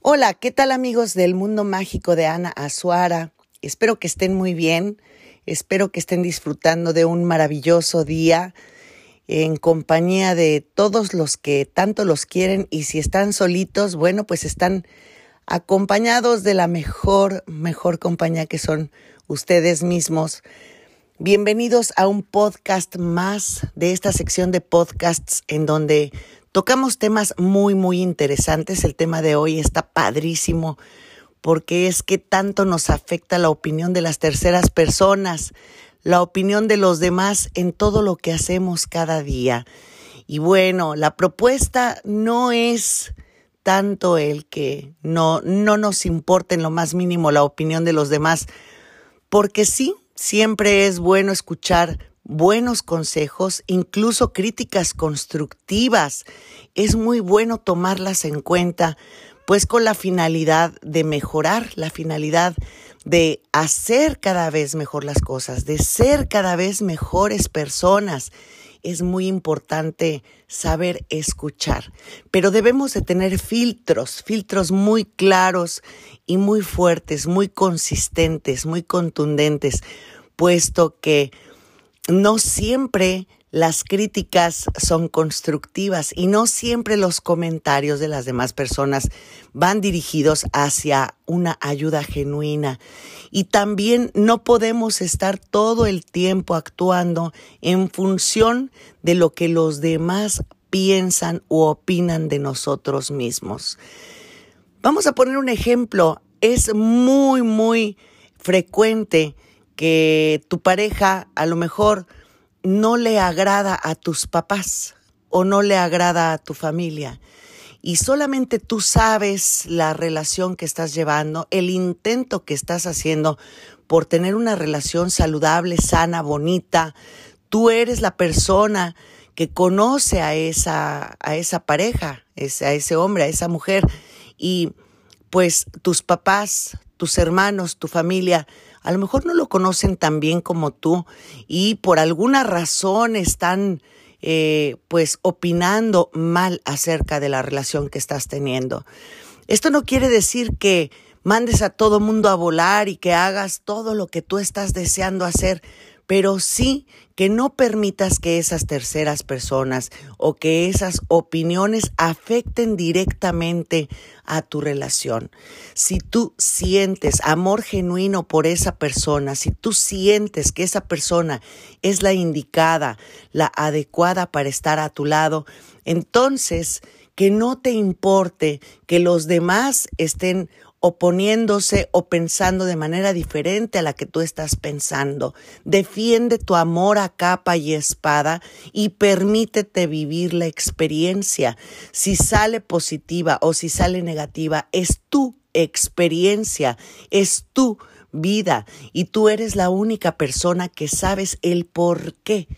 Hola, ¿qué tal amigos del mundo mágico de Ana Azuara? Espero que estén muy bien, espero que estén disfrutando de un maravilloso día en compañía de todos los que tanto los quieren y si están solitos, bueno, pues están acompañados de la mejor, mejor compañía que son ustedes mismos. Bienvenidos a un podcast más de esta sección de podcasts en donde Tocamos temas muy, muy interesantes. El tema de hoy está padrísimo porque es que tanto nos afecta la opinión de las terceras personas, la opinión de los demás en todo lo que hacemos cada día. Y bueno, la propuesta no es tanto el que no, no nos importe en lo más mínimo la opinión de los demás, porque sí, siempre es bueno escuchar buenos consejos, incluso críticas constructivas. Es muy bueno tomarlas en cuenta, pues con la finalidad de mejorar, la finalidad de hacer cada vez mejor las cosas, de ser cada vez mejores personas. Es muy importante saber escuchar, pero debemos de tener filtros, filtros muy claros y muy fuertes, muy consistentes, muy contundentes, puesto que no siempre las críticas son constructivas y no siempre los comentarios de las demás personas van dirigidos hacia una ayuda genuina. Y también no podemos estar todo el tiempo actuando en función de lo que los demás piensan u opinan de nosotros mismos. Vamos a poner un ejemplo. Es muy, muy frecuente que tu pareja a lo mejor no le agrada a tus papás o no le agrada a tu familia y solamente tú sabes la relación que estás llevando, el intento que estás haciendo por tener una relación saludable, sana, bonita. Tú eres la persona que conoce a esa, a esa pareja, a ese hombre, a esa mujer y pues tus papás, tus hermanos, tu familia a lo mejor no lo conocen tan bien como tú y por alguna razón están eh, pues opinando mal acerca de la relación que estás teniendo. Esto no quiere decir que mandes a todo mundo a volar y que hagas todo lo que tú estás deseando hacer, pero sí que no permitas que esas terceras personas o que esas opiniones afecten directamente a tu relación. Si tú sientes amor genuino por esa persona, si tú sientes que esa persona es la indicada, la adecuada para estar a tu lado, entonces que no te importe que los demás estén oponiéndose o pensando de manera diferente a la que tú estás pensando. Defiende tu amor a capa y espada y permítete vivir la experiencia. Si sale positiva o si sale negativa, es tu experiencia, es tu vida y tú eres la única persona que sabes el por qué,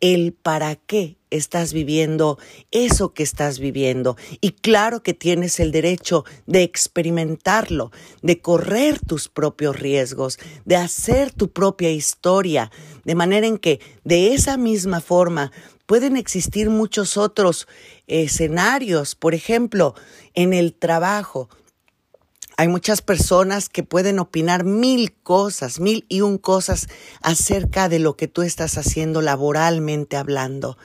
el para qué estás viviendo eso que estás viviendo. Y claro que tienes el derecho de experimentarlo, de correr tus propios riesgos, de hacer tu propia historia, de manera en que de esa misma forma pueden existir muchos otros escenarios, por ejemplo, en el trabajo. Hay muchas personas que pueden opinar mil cosas, mil y un cosas acerca de lo que tú estás haciendo laboralmente hablando.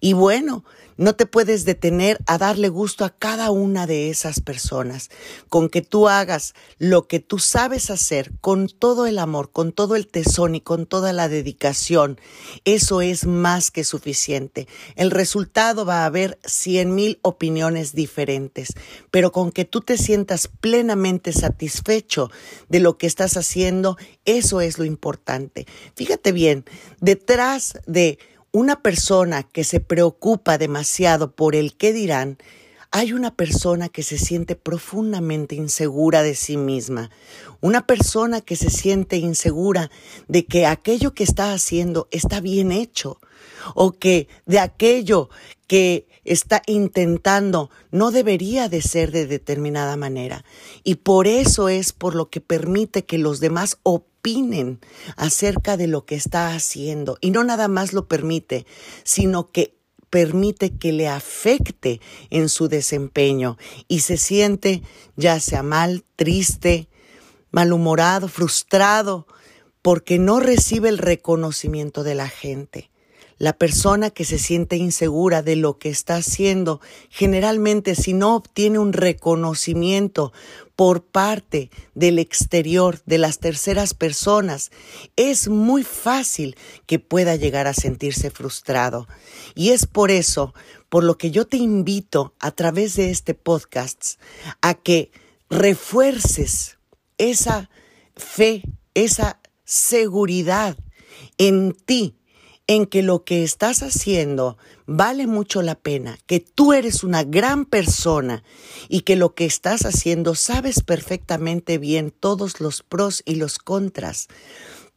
Y bueno, no te puedes detener a darle gusto a cada una de esas personas. Con que tú hagas lo que tú sabes hacer con todo el amor, con todo el tesón y con toda la dedicación, eso es más que suficiente. El resultado va a haber cien mil opiniones diferentes, pero con que tú te sientas plenamente satisfecho de lo que estás haciendo, eso es lo importante. Fíjate bien, detrás de una persona que se preocupa demasiado por el qué dirán, hay una persona que se siente profundamente insegura de sí misma, una persona que se siente insegura de que aquello que está haciendo está bien hecho o que de aquello que está intentando no debería de ser de determinada manera. Y por eso es por lo que permite que los demás opinen acerca de lo que está haciendo. Y no nada más lo permite, sino que permite que le afecte en su desempeño y se siente ya sea mal, triste, malhumorado, frustrado, porque no recibe el reconocimiento de la gente. La persona que se siente insegura de lo que está haciendo, generalmente si no obtiene un reconocimiento por parte del exterior, de las terceras personas, es muy fácil que pueda llegar a sentirse frustrado. Y es por eso, por lo que yo te invito a través de este podcast a que refuerces esa fe, esa seguridad en ti en que lo que estás haciendo vale mucho la pena, que tú eres una gran persona y que lo que estás haciendo sabes perfectamente bien todos los pros y los contras,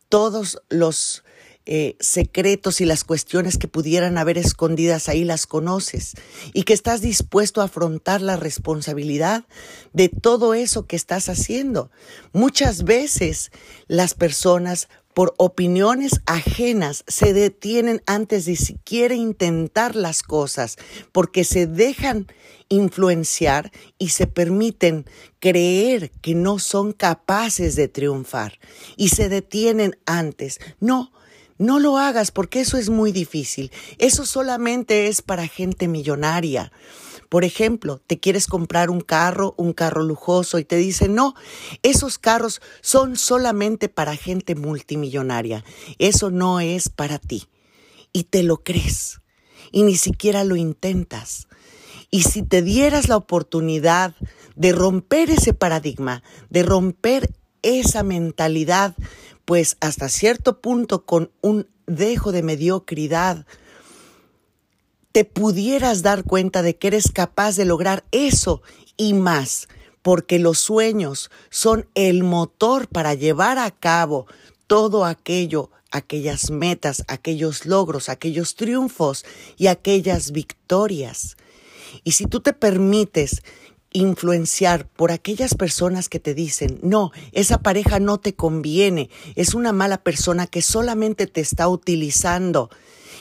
todos los eh, secretos y las cuestiones que pudieran haber escondidas ahí las conoces y que estás dispuesto a afrontar la responsabilidad de todo eso que estás haciendo. Muchas veces las personas por opiniones ajenas se detienen antes de siquiera intentar las cosas, porque se dejan influenciar y se permiten creer que no son capaces de triunfar y se detienen antes. No, no lo hagas porque eso es muy difícil. Eso solamente es para gente millonaria. Por ejemplo, te quieres comprar un carro, un carro lujoso y te dicen, no, esos carros son solamente para gente multimillonaria. Eso no es para ti. Y te lo crees. Y ni siquiera lo intentas. Y si te dieras la oportunidad de romper ese paradigma, de romper esa mentalidad, pues hasta cierto punto con un dejo de mediocridad, te pudieras dar cuenta de que eres capaz de lograr eso y más, porque los sueños son el motor para llevar a cabo todo aquello, aquellas metas, aquellos logros, aquellos triunfos y aquellas victorias. Y si tú te permites influenciar por aquellas personas que te dicen, no, esa pareja no te conviene, es una mala persona que solamente te está utilizando,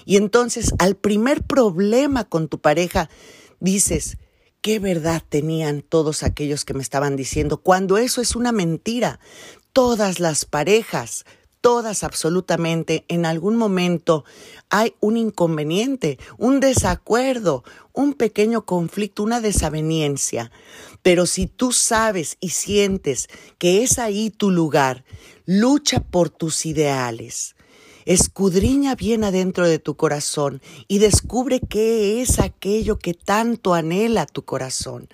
y entonces al primer problema con tu pareja dices, ¿qué verdad tenían todos aquellos que me estaban diciendo? Cuando eso es una mentira. Todas las parejas, todas absolutamente, en algún momento hay un inconveniente, un desacuerdo, un pequeño conflicto, una desaveniencia. Pero si tú sabes y sientes que es ahí tu lugar, lucha por tus ideales. Escudriña bien adentro de tu corazón y descubre qué es aquello que tanto anhela tu corazón,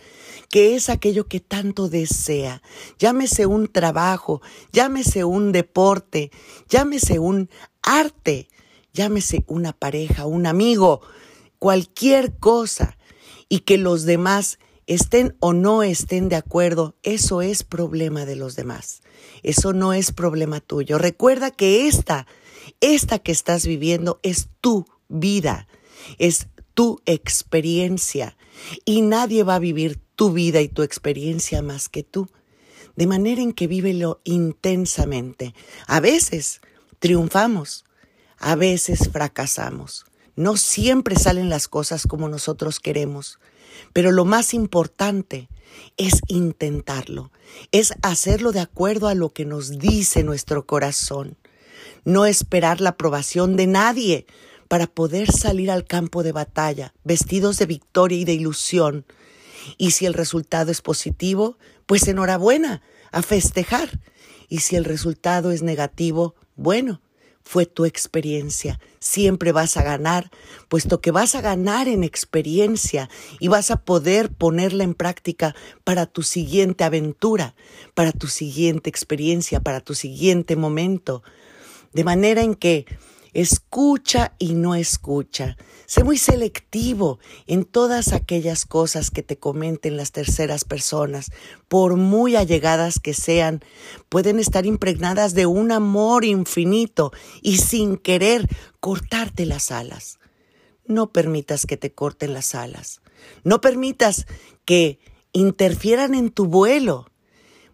qué es aquello que tanto desea. Llámese un trabajo, llámese un deporte, llámese un arte, llámese una pareja, un amigo, cualquier cosa, y que los demás estén o no estén de acuerdo, eso es problema de los demás. Eso no es problema tuyo. Recuerda que esta esta que estás viviendo es tu vida, es tu experiencia y nadie va a vivir tu vida y tu experiencia más que tú. De manera en que vívelo intensamente. A veces triunfamos, a veces fracasamos. No siempre salen las cosas como nosotros queremos, pero lo más importante es intentarlo, es hacerlo de acuerdo a lo que nos dice nuestro corazón no esperar la aprobación de nadie para poder salir al campo de batalla, vestidos de victoria y de ilusión. Y si el resultado es positivo, pues enhorabuena, a festejar. Y si el resultado es negativo, bueno, fue tu experiencia. Siempre vas a ganar, puesto que vas a ganar en experiencia y vas a poder ponerla en práctica para tu siguiente aventura, para tu siguiente experiencia, para tu siguiente momento de manera en que escucha y no escucha. Sé muy selectivo en todas aquellas cosas que te comenten las terceras personas, por muy allegadas que sean, pueden estar impregnadas de un amor infinito y sin querer cortarte las alas. No permitas que te corten las alas. No permitas que interfieran en tu vuelo.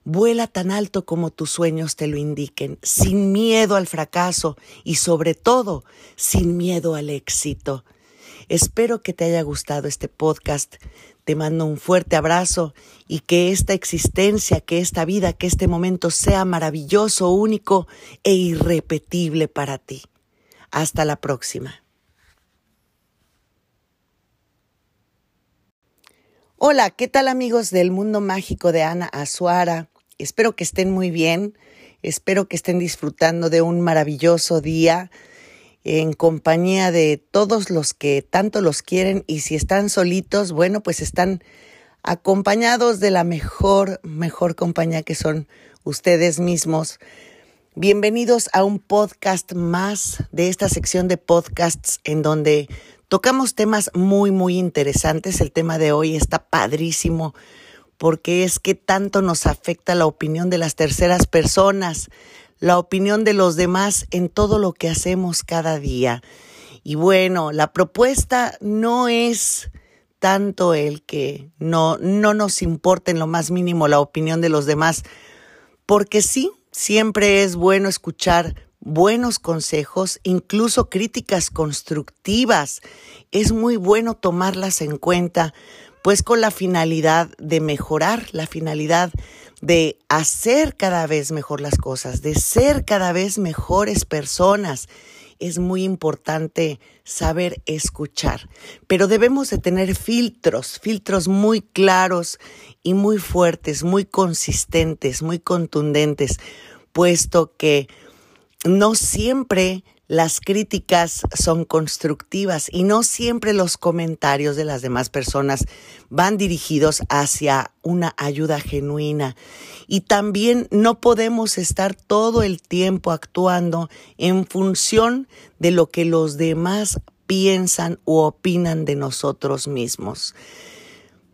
Vuela tan alto como tus sueños te lo indiquen, sin miedo al fracaso y sobre todo sin miedo al éxito. Espero que te haya gustado este podcast. Te mando un fuerte abrazo y que esta existencia, que esta vida, que este momento sea maravilloso, único e irrepetible para ti. Hasta la próxima. Hola, ¿qué tal amigos del mundo mágico de Ana Azuara? Espero que estén muy bien, espero que estén disfrutando de un maravilloso día en compañía de todos los que tanto los quieren y si están solitos, bueno, pues están acompañados de la mejor, mejor compañía que son ustedes mismos. Bienvenidos a un podcast más de esta sección de podcasts en donde tocamos temas muy, muy interesantes. El tema de hoy está padrísimo porque es que tanto nos afecta la opinión de las terceras personas, la opinión de los demás en todo lo que hacemos cada día. Y bueno, la propuesta no es tanto el que no, no nos importe en lo más mínimo la opinión de los demás, porque sí, siempre es bueno escuchar buenos consejos, incluso críticas constructivas. Es muy bueno tomarlas en cuenta, pues con la finalidad de mejorar, la finalidad de hacer cada vez mejor las cosas, de ser cada vez mejores personas. Es muy importante saber escuchar, pero debemos de tener filtros, filtros muy claros y muy fuertes, muy consistentes, muy contundentes, puesto que no siempre las críticas son constructivas y no siempre los comentarios de las demás personas van dirigidos hacia una ayuda genuina. Y también no podemos estar todo el tiempo actuando en función de lo que los demás piensan u opinan de nosotros mismos.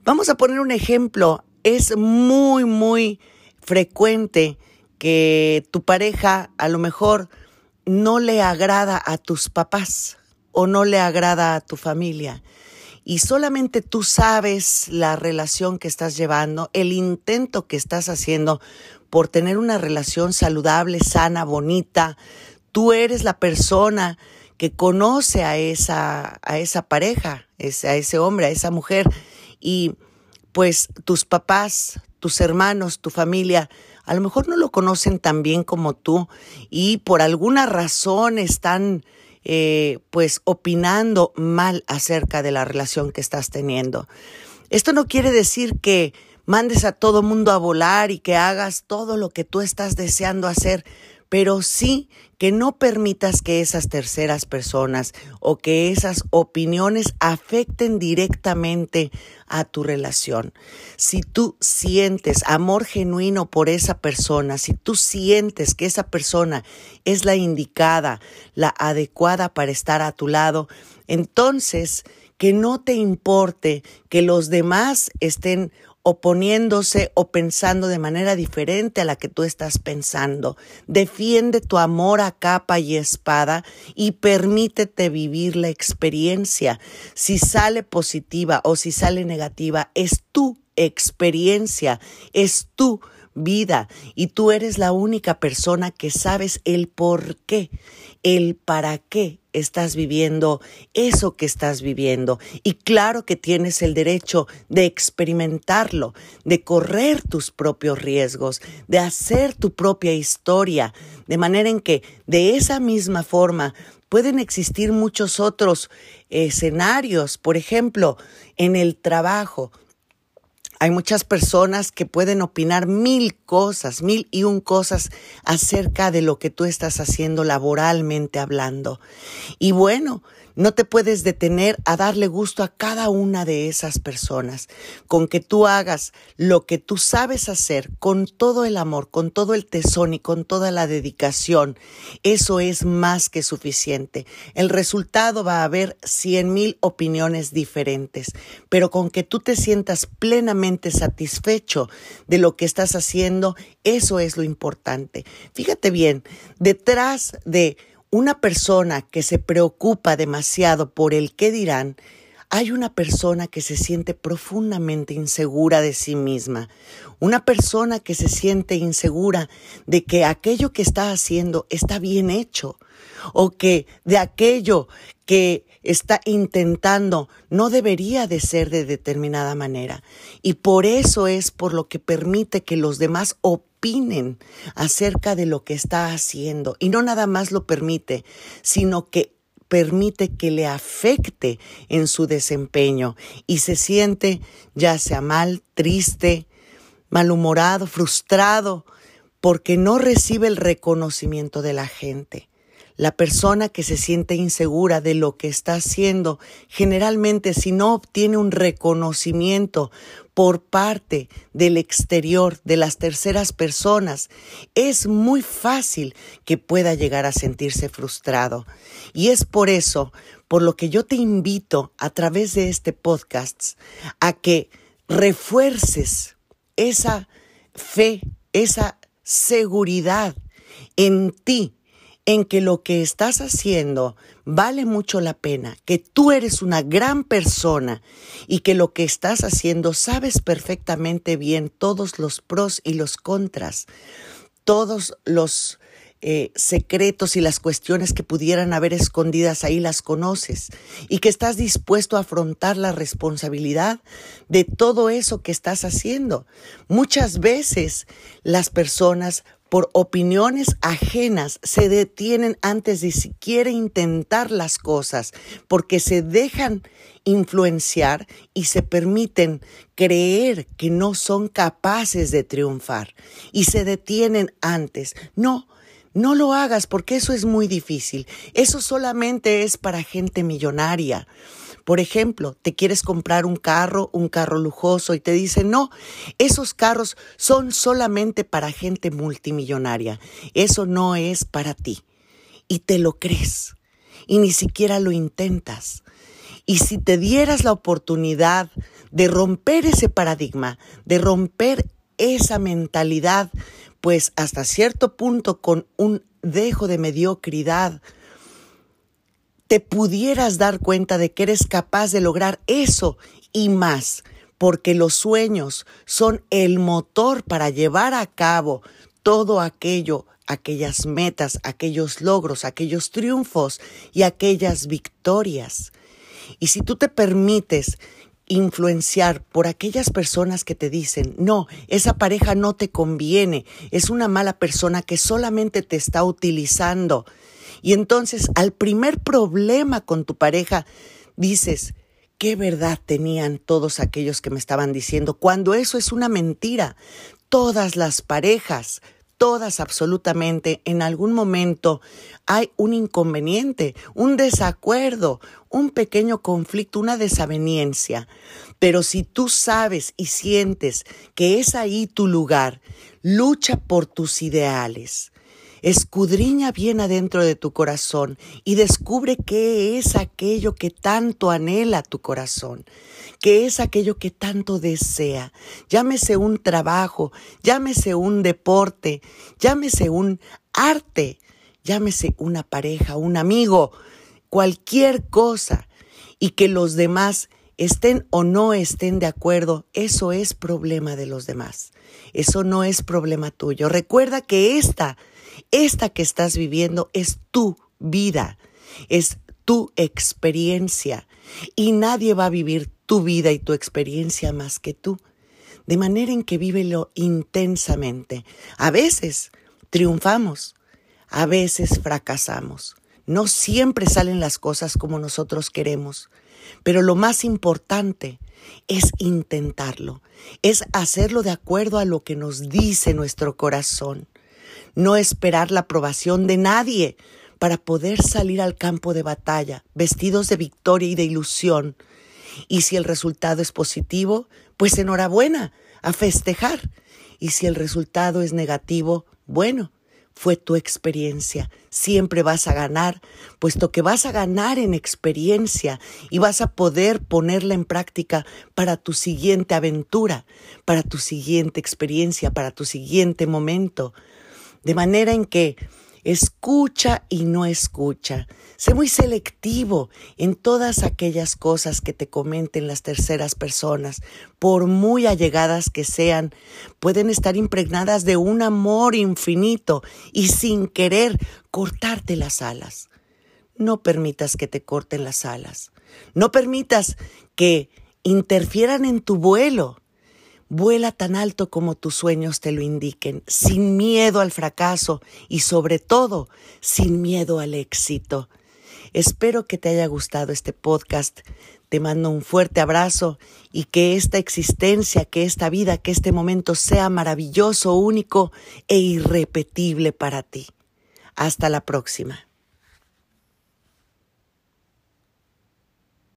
Vamos a poner un ejemplo. Es muy, muy frecuente que tu pareja a lo mejor no le agrada a tus papás o no le agrada a tu familia. Y solamente tú sabes la relación que estás llevando, el intento que estás haciendo por tener una relación saludable, sana, bonita. Tú eres la persona que conoce a esa, a esa pareja, a ese hombre, a esa mujer. Y pues tus papás, tus hermanos, tu familia, a lo mejor no lo conocen tan bien como tú y por alguna razón están eh, pues opinando mal acerca de la relación que estás teniendo. Esto no quiere decir que mandes a todo mundo a volar y que hagas todo lo que tú estás deseando hacer, pero sí que no permitas que esas terceras personas o que esas opiniones afecten directamente a tu relación. Si tú sientes amor genuino por esa persona, si tú sientes que esa persona es la indicada, la adecuada para estar a tu lado, entonces que no te importe que los demás estén oponiéndose o pensando de manera diferente a la que tú estás pensando. Defiende tu amor a capa y espada y permítete vivir la experiencia. Si sale positiva o si sale negativa, es tu experiencia, es tu vida y tú eres la única persona que sabes el por qué, el para qué estás viviendo eso que estás viviendo. Y claro que tienes el derecho de experimentarlo, de correr tus propios riesgos, de hacer tu propia historia, de manera en que de esa misma forma pueden existir muchos otros escenarios, por ejemplo, en el trabajo. Hay muchas personas que pueden opinar mil cosas, mil y un cosas acerca de lo que tú estás haciendo laboralmente hablando. Y bueno, no te puedes detener a darle gusto a cada una de esas personas. Con que tú hagas lo que tú sabes hacer con todo el amor, con todo el tesón y con toda la dedicación, eso es más que suficiente. El resultado va a haber cien mil opiniones diferentes, pero con que tú te sientas plenamente satisfecho de lo que estás haciendo, eso es lo importante. Fíjate bien, detrás de una persona que se preocupa demasiado por el qué dirán, hay una persona que se siente profundamente insegura de sí misma, una persona que se siente insegura de que aquello que está haciendo está bien hecho, o que de aquello que está intentando no debería de ser de determinada manera. Y por eso es por lo que permite que los demás opinen acerca de lo que está haciendo. Y no nada más lo permite, sino que permite que le afecte en su desempeño y se siente ya sea mal, triste, malhumorado, frustrado, porque no recibe el reconocimiento de la gente. La persona que se siente insegura de lo que está haciendo, generalmente si no obtiene un reconocimiento por parte del exterior, de las terceras personas, es muy fácil que pueda llegar a sentirse frustrado. Y es por eso, por lo que yo te invito a través de este podcast a que refuerces esa fe, esa seguridad en ti, en que lo que estás haciendo vale mucho la pena, que tú eres una gran persona y que lo que estás haciendo sabes perfectamente bien todos los pros y los contras, todos los eh, secretos y las cuestiones que pudieran haber escondidas ahí las conoces y que estás dispuesto a afrontar la responsabilidad de todo eso que estás haciendo. Muchas veces las personas por opiniones ajenas se detienen antes de siquiera intentar las cosas porque se dejan influenciar y se permiten creer que no son capaces de triunfar y se detienen antes. No, no lo hagas porque eso es muy difícil. Eso solamente es para gente millonaria. Por ejemplo, te quieres comprar un carro, un carro lujoso y te dicen, no, esos carros son solamente para gente multimillonaria. Eso no es para ti. Y te lo crees. Y ni siquiera lo intentas. Y si te dieras la oportunidad de romper ese paradigma, de romper esa mentalidad pues hasta cierto punto con un dejo de mediocridad, te pudieras dar cuenta de que eres capaz de lograr eso y más, porque los sueños son el motor para llevar a cabo todo aquello, aquellas metas, aquellos logros, aquellos triunfos y aquellas victorias. Y si tú te permites influenciar por aquellas personas que te dicen, no, esa pareja no te conviene, es una mala persona que solamente te está utilizando. Y entonces al primer problema con tu pareja dices, ¿qué verdad tenían todos aquellos que me estaban diciendo? Cuando eso es una mentira. Todas las parejas todas absolutamente en algún momento hay un inconveniente, un desacuerdo, un pequeño conflicto, una desaveniencia. Pero si tú sabes y sientes que es ahí tu lugar, lucha por tus ideales. Escudriña bien adentro de tu corazón y descubre qué es aquello que tanto anhela tu corazón, qué es aquello que tanto desea. Llámese un trabajo, llámese un deporte, llámese un arte, llámese una pareja, un amigo, cualquier cosa, y que los demás estén o no estén de acuerdo, eso es problema de los demás. Eso no es problema tuyo. Recuerda que esta esta que estás viviendo es tu vida, es tu experiencia y nadie va a vivir tu vida y tu experiencia más que tú. De manera en que vívelo intensamente. A veces triunfamos, a veces fracasamos. No siempre salen las cosas como nosotros queremos, pero lo más importante es intentarlo, es hacerlo de acuerdo a lo que nos dice nuestro corazón no esperar la aprobación de nadie para poder salir al campo de batalla, vestidos de victoria y de ilusión. Y si el resultado es positivo, pues enhorabuena, a festejar. Y si el resultado es negativo, bueno, fue tu experiencia. Siempre vas a ganar, puesto que vas a ganar en experiencia y vas a poder ponerla en práctica para tu siguiente aventura, para tu siguiente experiencia, para tu siguiente momento. De manera en que Escucha y no escucha. Sé muy selectivo en todas aquellas cosas que te comenten las terceras personas, por muy allegadas que sean, pueden estar impregnadas de un amor infinito y sin querer cortarte las alas. No permitas que te corten las alas. No permitas que interfieran en tu vuelo. Vuela tan alto como tus sueños te lo indiquen, sin miedo al fracaso y sobre todo sin miedo al éxito. Espero que te haya gustado este podcast. Te mando un fuerte abrazo y que esta existencia, que esta vida, que este momento sea maravilloso, único e irrepetible para ti. Hasta la próxima.